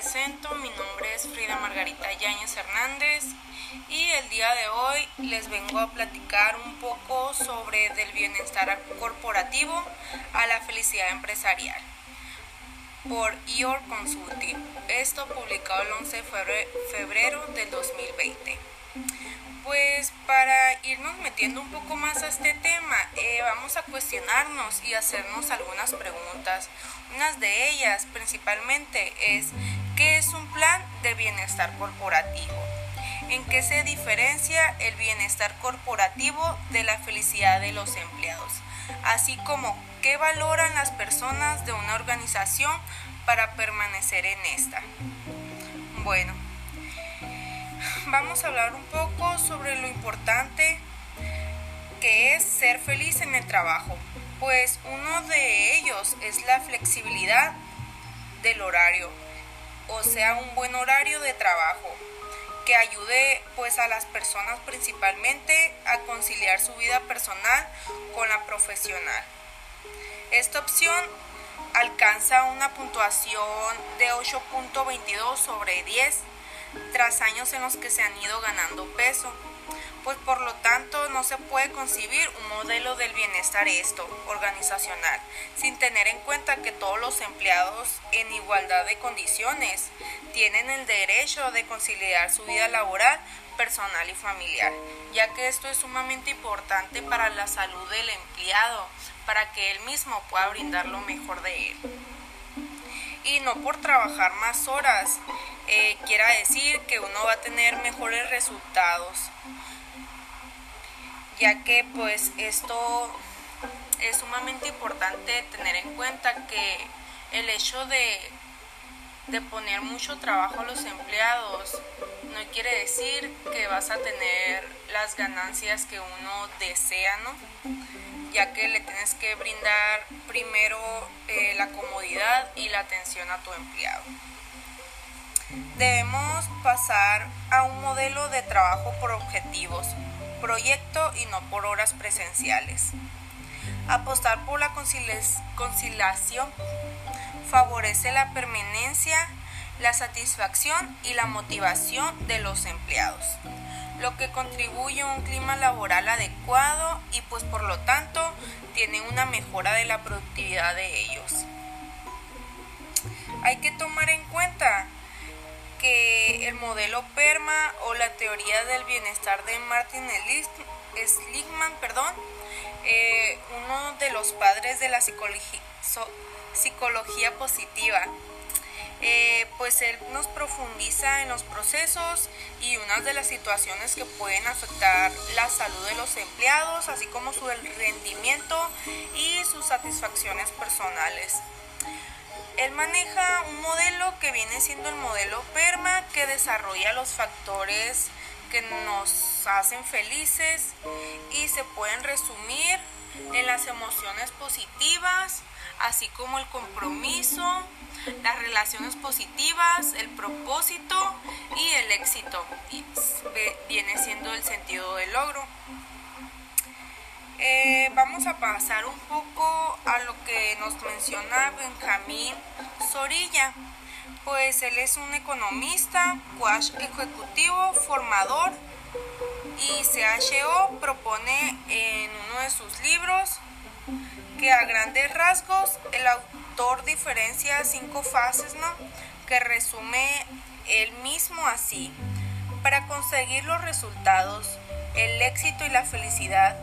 presento, mi nombre es Frida Margarita Yáñez Hernández y el día de hoy les vengo a platicar un poco sobre del bienestar corporativo a la felicidad empresarial por Your Consulting. Esto publicado el 11 de febrero del 2020. Pues para irnos metiendo un poco más a este tema, eh, vamos a cuestionarnos y hacernos algunas preguntas. Una de ellas principalmente es, ¿qué es un plan de bienestar corporativo? ¿En qué se diferencia el bienestar corporativo de la felicidad de los empleados? Así como, ¿qué valoran las personas de una organización para permanecer en esta? Bueno, vamos a hablar un poco sobre lo importante que es ser feliz en el trabajo, pues uno de ellos es la flexibilidad del horario, o sea, un buen horario de trabajo que ayude pues a las personas principalmente a conciliar su vida personal con la profesional. Esta opción alcanza una puntuación de 8.22 sobre 10 tras años en los que se han ido ganando peso. Pues por lo tanto no se puede concebir un modelo del bienestar esto, organizacional, sin tener en cuenta que todos los empleados en igualdad de condiciones tienen el derecho de conciliar su vida laboral, personal y familiar, ya que esto es sumamente importante para la salud del empleado, para que él mismo pueda brindar lo mejor de él y no por trabajar más horas eh, quiera decir que uno va a tener mejores resultados ya que pues esto es sumamente importante tener en cuenta que el hecho de, poner mucho trabajo a los empleados no quiere decir que vas a tener las ganancias que uno desea, ¿no? ya que le tienes que brindar primero eh, la comodidad y la atención a tu empleado. Debemos pasar a un modelo de trabajo por objetivos, proyecto y no por horas presenciales. Apostar por la conciliación favorece la permanencia, la satisfacción y la motivación de los empleados lo que contribuye a un clima laboral adecuado y pues por lo tanto tiene una mejora de la productividad de ellos. Hay que tomar en cuenta que el modelo PERMA o la teoría del bienestar de Martin Seligman, perdón, eh, uno de los padres de la psicología, psicología positiva, eh, pues él nos profundiza en los procesos y unas de las situaciones que pueden afectar la salud de los empleados, así como su rendimiento y sus satisfacciones personales. Él maneja un modelo que viene siendo el modelo PERMA, que desarrolla los factores que nos hacen felices y se pueden resumir en las emociones positivas, así como el compromiso, las relaciones positivas, el propósito y el éxito. Y viene siendo el sentido del logro. Eh, vamos a pasar un poco a lo que nos menciona Benjamín Zorilla. Pues él es un economista, coach ejecutivo, formador y CHO propone en uno de sus libros que a grandes rasgos el autor diferencia cinco fases, ¿no? Que resume él mismo así. Para conseguir los resultados, el éxito y la felicidad,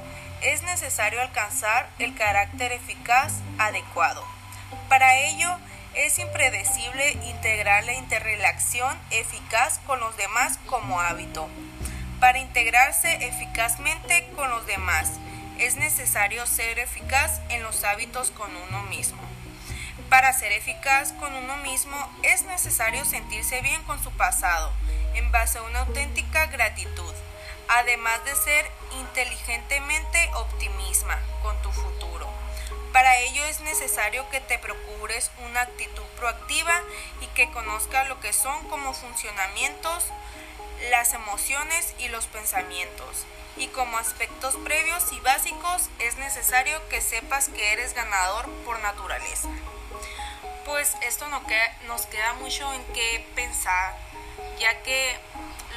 es necesario alcanzar el carácter eficaz adecuado. Para ello, es impredecible integrar la interrelación eficaz con los demás como hábito. Para integrarse eficazmente con los demás, es necesario ser eficaz en los hábitos con uno mismo. Para ser eficaz con uno mismo es necesario sentirse bien con su pasado, en base a una auténtica gratitud, además de ser inteligentemente optimista con tu futuro. Para ello es necesario que te procures una actitud proactiva y que conozca lo que son como funcionamientos, las emociones y los pensamientos y como aspectos previos y básicos es necesario que sepas que eres ganador por naturaleza. pues esto nos queda, nos queda mucho en qué pensar, ya que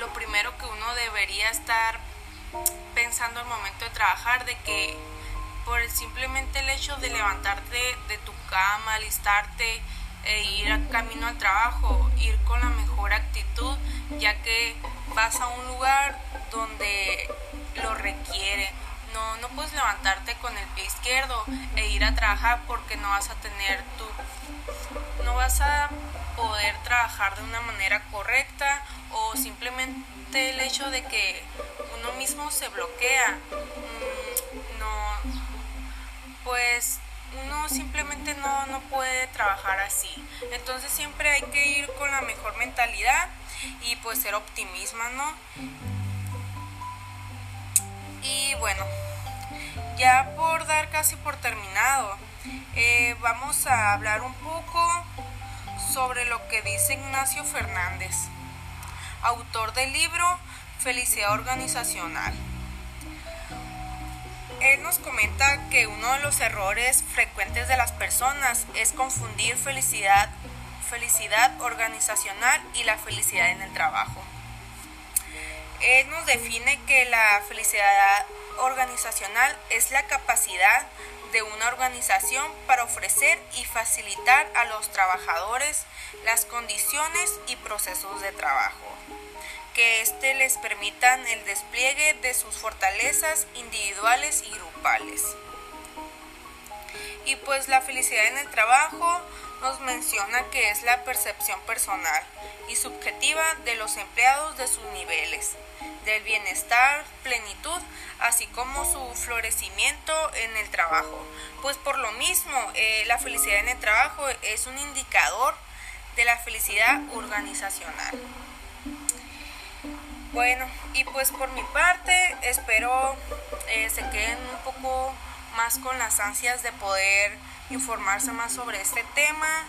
lo primero que uno debería estar pensando al momento de trabajar, de que por simplemente el hecho de levantarte de tu cama, alistarte e ir camino al trabajo, ir con la mejor actitud, ya que vas a un lugar donde lo requiere. No, no puedes levantarte con el pie izquierdo e ir a trabajar porque no vas a tener tu no vas a poder trabajar de una manera correcta o simplemente el hecho de que uno mismo se bloquea mm, no pues uno simplemente no, no puede trabajar así. Entonces siempre hay que ir con la mejor mentalidad y pues ser optimismo no bueno ya por dar casi por terminado eh, vamos a hablar un poco sobre lo que dice Ignacio Fernández, autor del libro Felicidad Organizacional. Él nos comenta que uno de los errores frecuentes de las personas es confundir felicidad, felicidad organizacional y la felicidad en el trabajo. Él nos define que la felicidad organizacional es la capacidad de una organización para ofrecer y facilitar a los trabajadores las condiciones y procesos de trabajo, que éste les permitan el despliegue de sus fortalezas individuales y grupales. Y pues la felicidad en el trabajo nos menciona que es la percepción personal subjetiva de los empleados de sus niveles, del bienestar, plenitud, así como su florecimiento en el trabajo. Pues por lo mismo, eh, la felicidad en el trabajo es un indicador de la felicidad organizacional. Bueno, y pues por mi parte espero eh, se queden un poco más con las ansias de poder informarse más sobre este tema